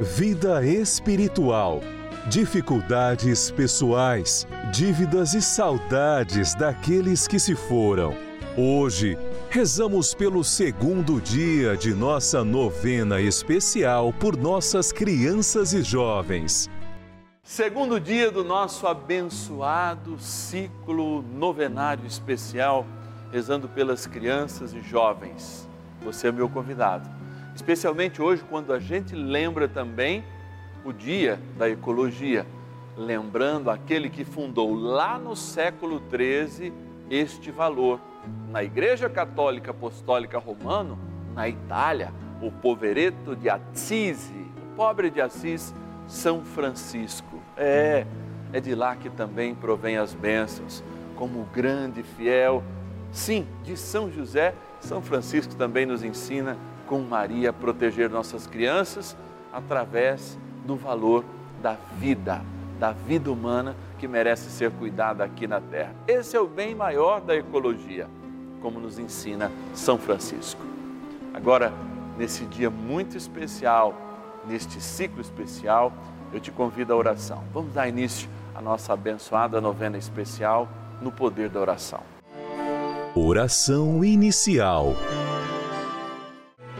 vida espiritual, dificuldades pessoais, dívidas e saudades daqueles que se foram. Hoje, rezamos pelo segundo dia de nossa novena especial por nossas crianças e jovens. Segundo dia do nosso abençoado ciclo novenário especial, rezando pelas crianças e jovens. Você é meu convidado. Especialmente hoje, quando a gente lembra também o dia da ecologia, lembrando aquele que fundou lá no século XIII este valor. Na Igreja Católica Apostólica Romano, na Itália, o povereto de Assisi, o pobre de Assis, São Francisco. É, é de lá que também provém as bênçãos, como grande fiel, sim, de São José, São Francisco também nos ensina com Maria proteger nossas crianças através do valor da vida, da vida humana que merece ser cuidada aqui na Terra. Esse é o bem maior da ecologia, como nos ensina São Francisco. Agora, nesse dia muito especial, neste ciclo especial, eu te convido à oração. Vamos dar início à nossa abençoada novena especial no poder da oração. Oração inicial.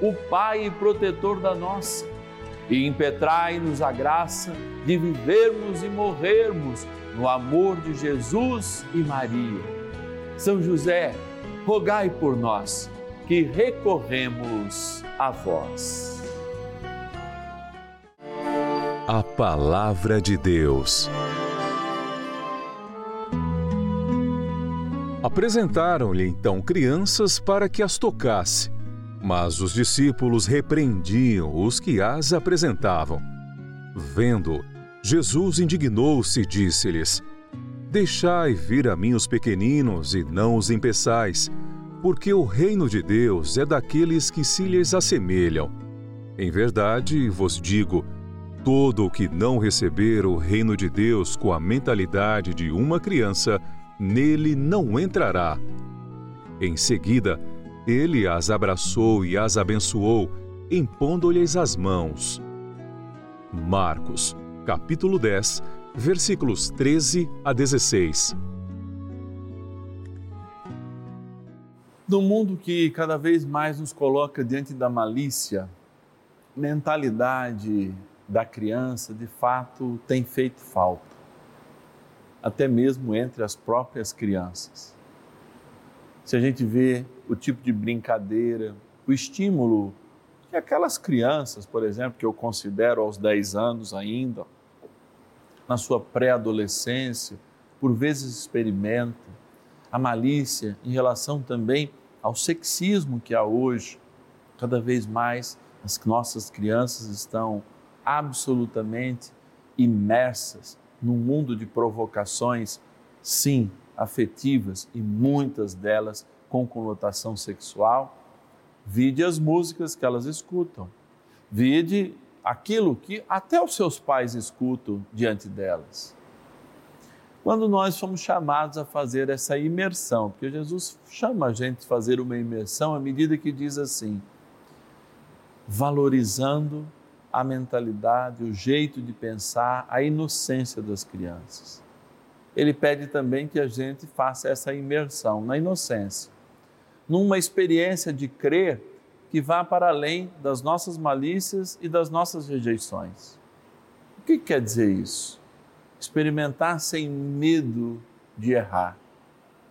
o Pai e protetor da nossa, e impetrai-nos a graça de vivermos e morrermos no amor de Jesus e Maria. São José, rogai por nós que recorremos a vós. a Palavra de Deus. Apresentaram-lhe então crianças para que as tocasse, mas os discípulos repreendiam os que as apresentavam. Vendo, Jesus indignou-se e disse-lhes: Deixai vir a mim os pequeninos e não os impeçais, porque o reino de Deus é daqueles que se lhes assemelham. Em verdade vos digo: todo o que não receber o reino de Deus com a mentalidade de uma criança, nele não entrará. Em seguida, ele as abraçou e as abençoou, impondo-lhes as mãos. Marcos, capítulo 10, versículos 13 a 16. No mundo que cada vez mais nos coloca diante da malícia, mentalidade da criança de fato tem feito falta até mesmo entre as próprias crianças. Se a gente vê o tipo de brincadeira, o estímulo que aquelas crianças, por exemplo, que eu considero aos 10 anos ainda, na sua pré-adolescência, por vezes experimentam, a malícia em relação também ao sexismo que há hoje. Cada vez mais as nossas crianças estão absolutamente imersas num mundo de provocações, sim, afetivas e muitas delas com conotação sexual. Vide as músicas que elas escutam. Vide aquilo que até os seus pais escutam diante delas. Quando nós somos chamados a fazer essa imersão, porque Jesus chama a gente a fazer uma imersão à medida que diz assim, valorizando a mentalidade, o jeito de pensar, a inocência das crianças. Ele pede também que a gente faça essa imersão na inocência, numa experiência de crer que vá para além das nossas malícias e das nossas rejeições. O que quer dizer isso? Experimentar sem medo de errar.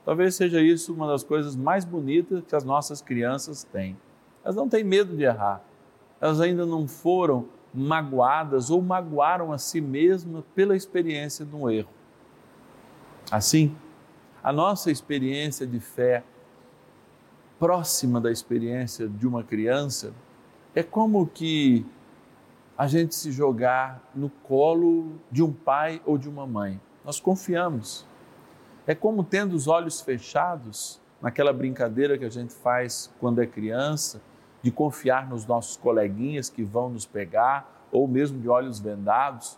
Talvez seja isso uma das coisas mais bonitas que as nossas crianças têm. Elas não têm medo de errar elas ainda não foram magoadas ou magoaram a si mesmas pela experiência de um erro. Assim, a nossa experiência de fé, próxima da experiência de uma criança, é como que a gente se jogar no colo de um pai ou de uma mãe. Nós confiamos. É como tendo os olhos fechados, naquela brincadeira que a gente faz quando é criança, de confiar nos nossos coleguinhas que vão nos pegar, ou mesmo de olhos vendados,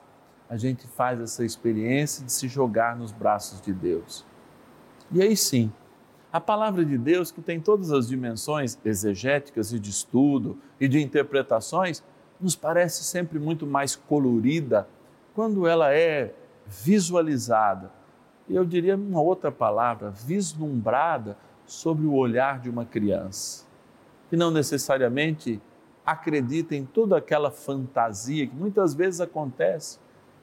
a gente faz essa experiência de se jogar nos braços de Deus. E aí sim, a palavra de Deus, que tem todas as dimensões exegéticas e de estudo e de interpretações, nos parece sempre muito mais colorida quando ela é visualizada. E eu diria uma outra palavra, vislumbrada sobre o olhar de uma criança que não necessariamente acredita em toda aquela fantasia que muitas vezes acontece,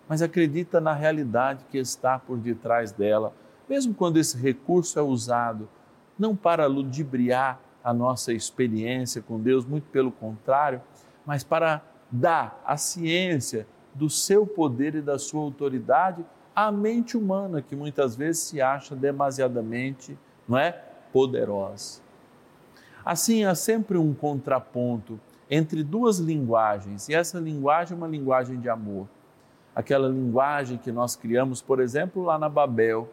mas acredita na realidade que está por detrás dela, mesmo quando esse recurso é usado não para ludibriar a nossa experiência com Deus, muito pelo contrário, mas para dar a ciência do seu poder e da sua autoridade à mente humana que muitas vezes se acha demasiadamente, não é, poderosa. Assim, há sempre um contraponto entre duas linguagens, e essa linguagem é uma linguagem de amor. Aquela linguagem que nós criamos, por exemplo, lá na Babel,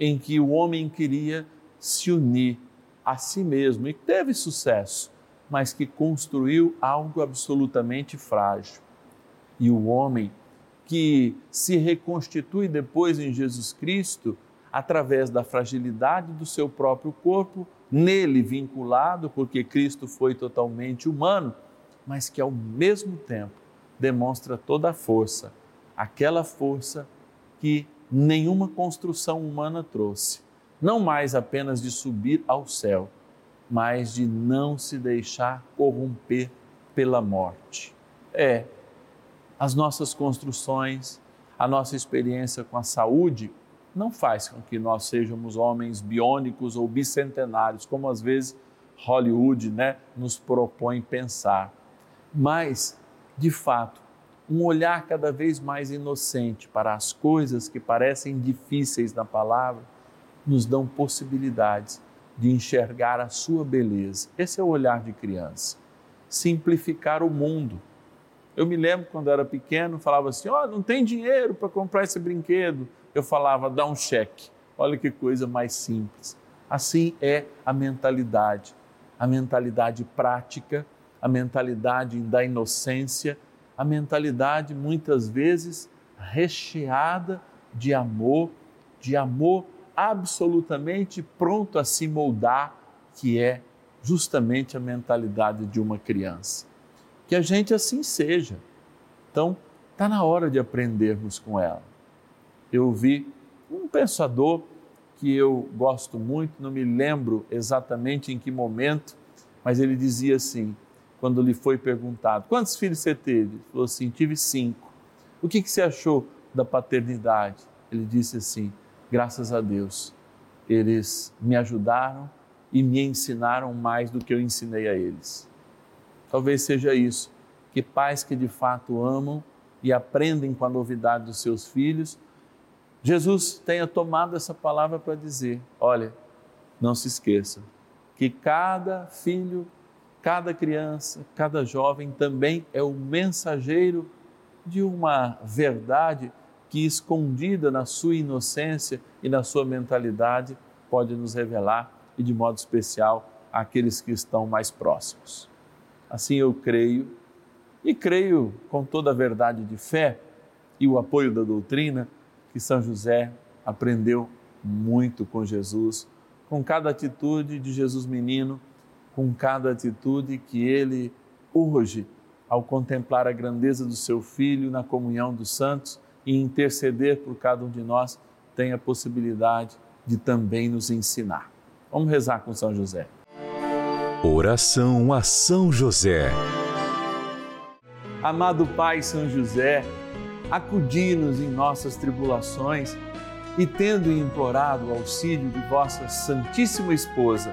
em que o homem queria se unir a si mesmo e teve sucesso, mas que construiu algo absolutamente frágil. E o homem que se reconstitui depois em Jesus Cristo, através da fragilidade do seu próprio corpo, nele vinculado, porque Cristo foi totalmente humano, mas que ao mesmo tempo demonstra toda a força, aquela força que nenhuma construção humana trouxe. Não mais apenas de subir ao céu, mas de não se deixar corromper pela morte. É, as nossas construções, a nossa experiência com a saúde não faz com que nós sejamos homens biônicos ou bicentenários, como às vezes Hollywood né, nos propõe pensar. Mas, de fato, um olhar cada vez mais inocente para as coisas que parecem difíceis na palavra, nos dão possibilidades de enxergar a sua beleza. Esse é o olhar de criança. Simplificar o mundo. Eu me lembro quando era pequeno, falava assim: "Ó, oh, não tem dinheiro para comprar esse brinquedo". Eu falava: "Dá um cheque". Olha que coisa mais simples. Assim é a mentalidade, a mentalidade prática, a mentalidade da inocência, a mentalidade muitas vezes recheada de amor, de amor absolutamente pronto a se moldar, que é justamente a mentalidade de uma criança. Que a gente assim seja. Então, está na hora de aprendermos com ela. Eu vi um pensador que eu gosto muito, não me lembro exatamente em que momento, mas ele dizia assim, quando lhe foi perguntado: Quantos filhos você teve? Ele falou assim: Tive cinco. O que, que você achou da paternidade? Ele disse assim: Graças a Deus, eles me ajudaram e me ensinaram mais do que eu ensinei a eles. Talvez seja isso, que pais que de fato amam e aprendem com a novidade dos seus filhos, Jesus tenha tomado essa palavra para dizer: olha, não se esqueça que cada filho cada criança, cada jovem também é o mensageiro de uma verdade que, escondida na sua inocência e na sua mentalidade, pode nos revelar e, de modo especial, àqueles que estão mais próximos. Assim eu creio, e creio com toda a verdade de fé e o apoio da doutrina, que São José aprendeu muito com Jesus, com cada atitude de Jesus menino com cada atitude que ele urge ao contemplar a grandeza do seu Filho na comunhão dos santos e interceder por cada um de nós, tem a possibilidade de também nos ensinar. Vamos rezar com São José. Oração a São José. Amado Pai São José, acudi-nos em nossas tribulações e, tendo implorado o auxílio de vossa Santíssima Esposa,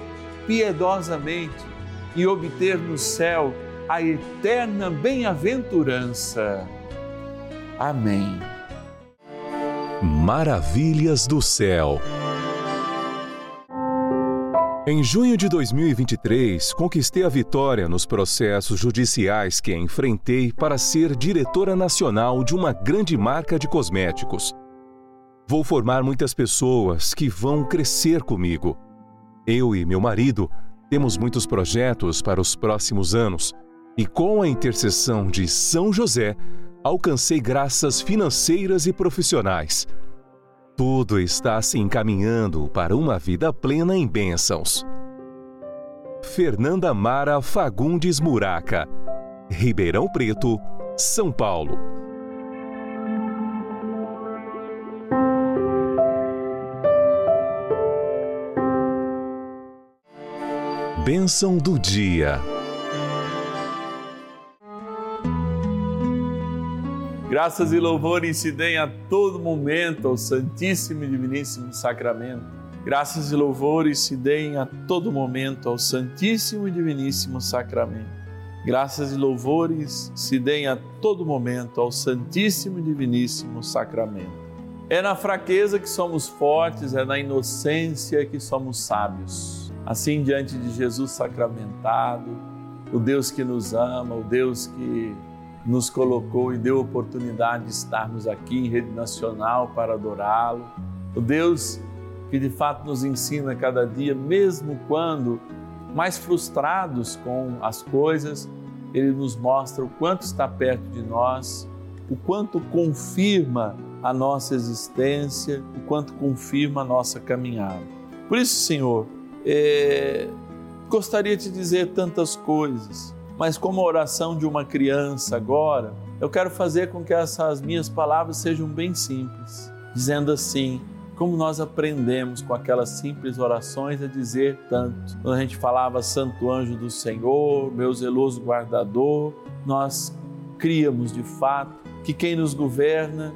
piedosamente e obter no céu a eterna bem-aventurança. Amém. Maravilhas do céu. Em junho de 2023, conquistei a vitória nos processos judiciais que enfrentei para ser diretora nacional de uma grande marca de cosméticos. Vou formar muitas pessoas que vão crescer comigo eu e meu marido temos muitos projetos para os próximos anos e, com a intercessão de São José, alcancei graças financeiras e profissionais. Tudo está se encaminhando para uma vida plena em bênçãos. Fernanda Mara Fagundes Muraca, Ribeirão Preto, São Paulo. Bênção do dia. Graças e louvores se deem a todo momento ao Santíssimo e Diviníssimo Sacramento. Graças e louvores se deem a todo momento ao Santíssimo e Diviníssimo Sacramento. Graças e louvores se deem a todo momento ao Santíssimo e Diviníssimo Sacramento. É na fraqueza que somos fortes, é na inocência que somos sábios. Assim, diante de Jesus sacramentado, o Deus que nos ama, o Deus que nos colocou e deu oportunidade de estarmos aqui em rede nacional para adorá-lo. O Deus que de fato nos ensina cada dia, mesmo quando mais frustrados com as coisas, ele nos mostra o quanto está perto de nós, o quanto confirma a nossa existência, o quanto confirma a nossa caminhada. Por isso, Senhor, é... gostaria de dizer tantas coisas mas como a oração de uma criança agora, eu quero fazer com que essas minhas palavras sejam bem simples, dizendo assim: como nós aprendemos com aquelas simples orações a dizer tanto. Quando a gente falava Santo Anjo do Senhor, meu zeloso guardador, nós criamos de fato que quem nos governa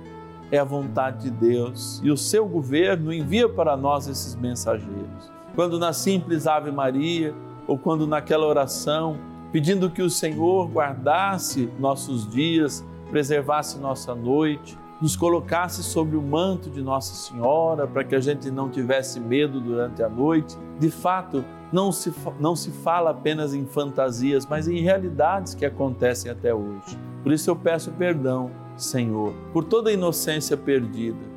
é a vontade de Deus e o seu governo envia para nós esses mensageiros. Quando na simples Ave Maria ou quando naquela oração pedindo que o Senhor guardasse nossos dias, preservasse nossa noite, nos colocasse sobre o manto de Nossa Senhora para que a gente não tivesse medo durante a noite. De fato, não se, não se fala apenas em fantasias, mas em realidades que acontecem até hoje. Por isso eu peço perdão, Senhor, por toda a inocência perdida,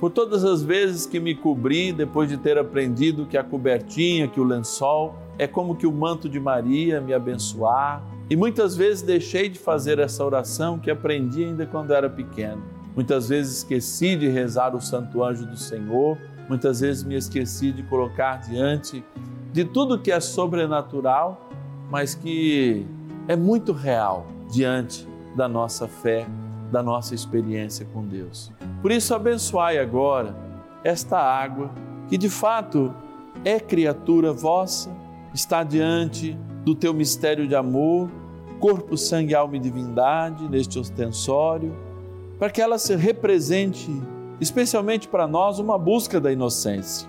por todas as vezes que me cobri depois de ter aprendido que a cobertinha, que o lençol é como que o manto de Maria me abençoar. E muitas vezes deixei de fazer essa oração que aprendi ainda quando era pequeno. Muitas vezes esqueci de rezar o Santo Anjo do Senhor, muitas vezes me esqueci de colocar diante de tudo que é sobrenatural, mas que é muito real diante da nossa fé, da nossa experiência com Deus. Por isso, abençoai agora esta água que de fato é criatura vossa está diante do teu mistério de amor, corpo, sangue, alma e divindade neste ostensório, para que ela se represente, especialmente para nós, uma busca da inocência,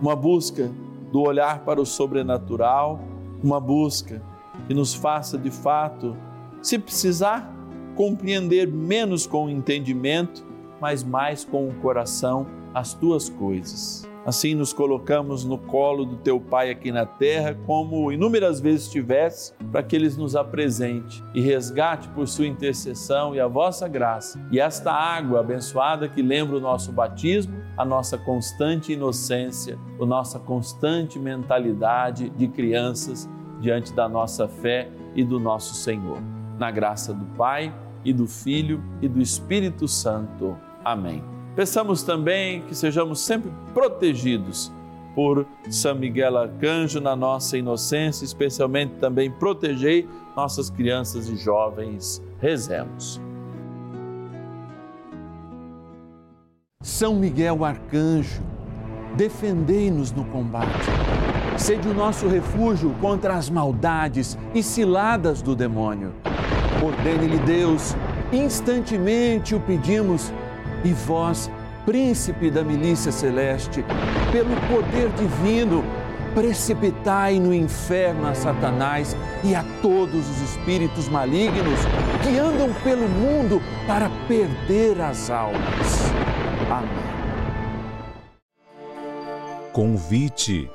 uma busca do olhar para o sobrenatural, uma busca que nos faça de fato, se precisar, compreender menos com o entendimento, mas mais com o coração as tuas coisas. Assim nos colocamos no colo do teu Pai aqui na terra, como inúmeras vezes tivesse, para que Ele nos apresente e resgate por sua intercessão e a vossa graça. E esta água abençoada que lembra o nosso batismo, a nossa constante inocência, a nossa constante mentalidade de crianças diante da nossa fé e do nosso Senhor. Na graça do Pai e do Filho e do Espírito Santo. Amém. Peçamos também que sejamos sempre protegidos por São Miguel Arcanjo na nossa inocência, especialmente também protegei nossas crianças e jovens. Rezemos. São Miguel Arcanjo, defendei-nos no combate. Sede o nosso refúgio contra as maldades e ciladas do demônio. Ordene-lhe Deus, instantemente o pedimos e vós, príncipe da milícia celeste, pelo poder divino, precipitai no inferno a Satanás e a todos os espíritos malignos que andam pelo mundo para perder as almas. Amém. Convite.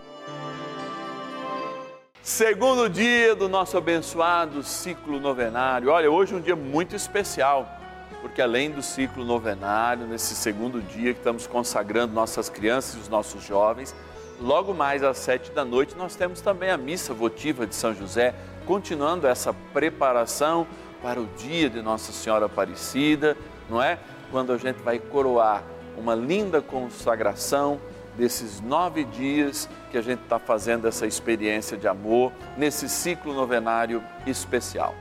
Segundo dia do nosso abençoado ciclo novenário. Olha, hoje é um dia muito especial porque além do ciclo novenário, nesse segundo dia que estamos consagrando nossas crianças e os nossos jovens, logo mais às sete da noite nós temos também a missa votiva de São José, continuando essa preparação para o dia de Nossa Senhora Aparecida, não é? Quando a gente vai coroar uma linda consagração desses nove dias que a gente está fazendo essa experiência de amor nesse ciclo novenário especial.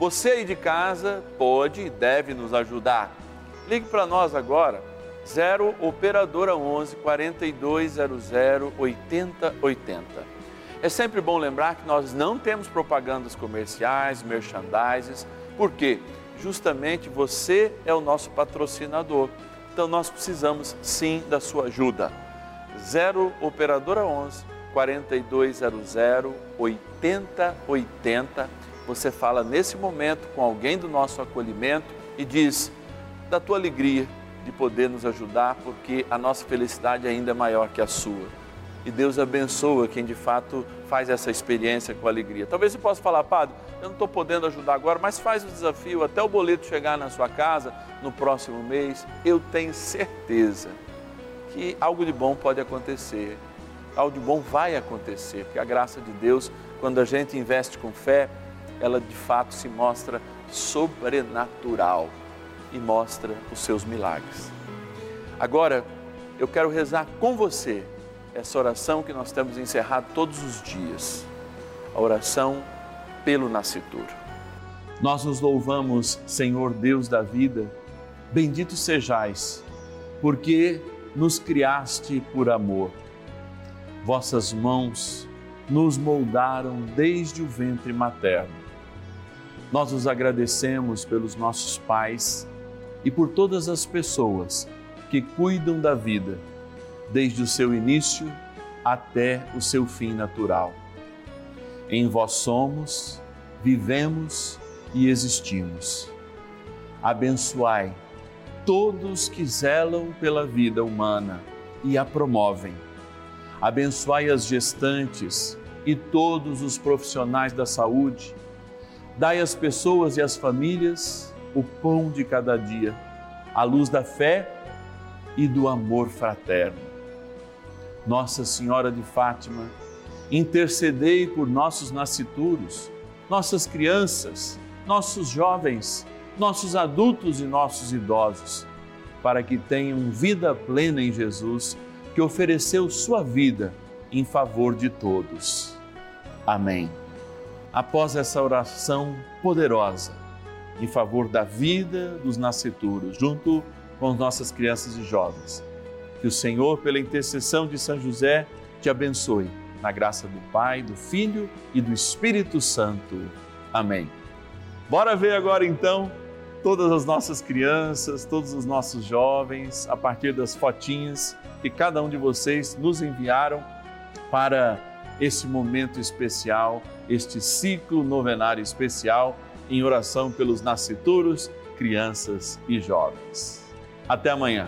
Você aí de casa pode e deve nos ajudar. Ligue para nós agora, 0 Operadora 11 4200 8080. É sempre bom lembrar que nós não temos propagandas comerciais, merchandises, porque justamente você é o nosso patrocinador. Então nós precisamos sim da sua ajuda. 0 operadora 11 4200 8080. Você fala nesse momento com alguém do nosso acolhimento e diz da tua alegria de poder nos ajudar, porque a nossa felicidade ainda é maior que a sua. E Deus abençoa quem de fato faz essa experiência com alegria. Talvez você possa falar, Padre, eu não estou podendo ajudar agora, mas faz o desafio até o boleto chegar na sua casa no próximo mês. Eu tenho certeza que algo de bom pode acontecer, algo de bom vai acontecer, porque a graça de Deus, quando a gente investe com fé, ela de fato se mostra sobrenatural e mostra os seus milagres. Agora, eu quero rezar com você essa oração que nós temos encerrado todos os dias, a oração pelo nascituro. Nós nos louvamos, Senhor Deus da vida, bendito sejais, porque nos criaste por amor. Vossas mãos nos moldaram desde o ventre materno. Nós os agradecemos pelos nossos pais e por todas as pessoas que cuidam da vida, desde o seu início até o seu fim natural. Em vós somos, vivemos e existimos. Abençoai todos que zelam pela vida humana e a promovem. Abençoai as gestantes e todos os profissionais da saúde. Dai às pessoas e às famílias o pão de cada dia, a luz da fé e do amor fraterno. Nossa Senhora de Fátima, intercedei por nossos nascituros, nossas crianças, nossos jovens, nossos adultos e nossos idosos, para que tenham vida plena em Jesus, que ofereceu sua vida em favor de todos. Amém. Após essa oração poderosa, em favor da vida dos nascituros, junto com nossas crianças e jovens. Que o Senhor, pela intercessão de São José, te abençoe, na graça do Pai, do Filho e do Espírito Santo. Amém. Bora ver agora então todas as nossas crianças, todos os nossos jovens, a partir das fotinhas que cada um de vocês nos enviaram para esse momento especial, este ciclo novenário especial em oração pelos nascituros, crianças e jovens. Até amanhã.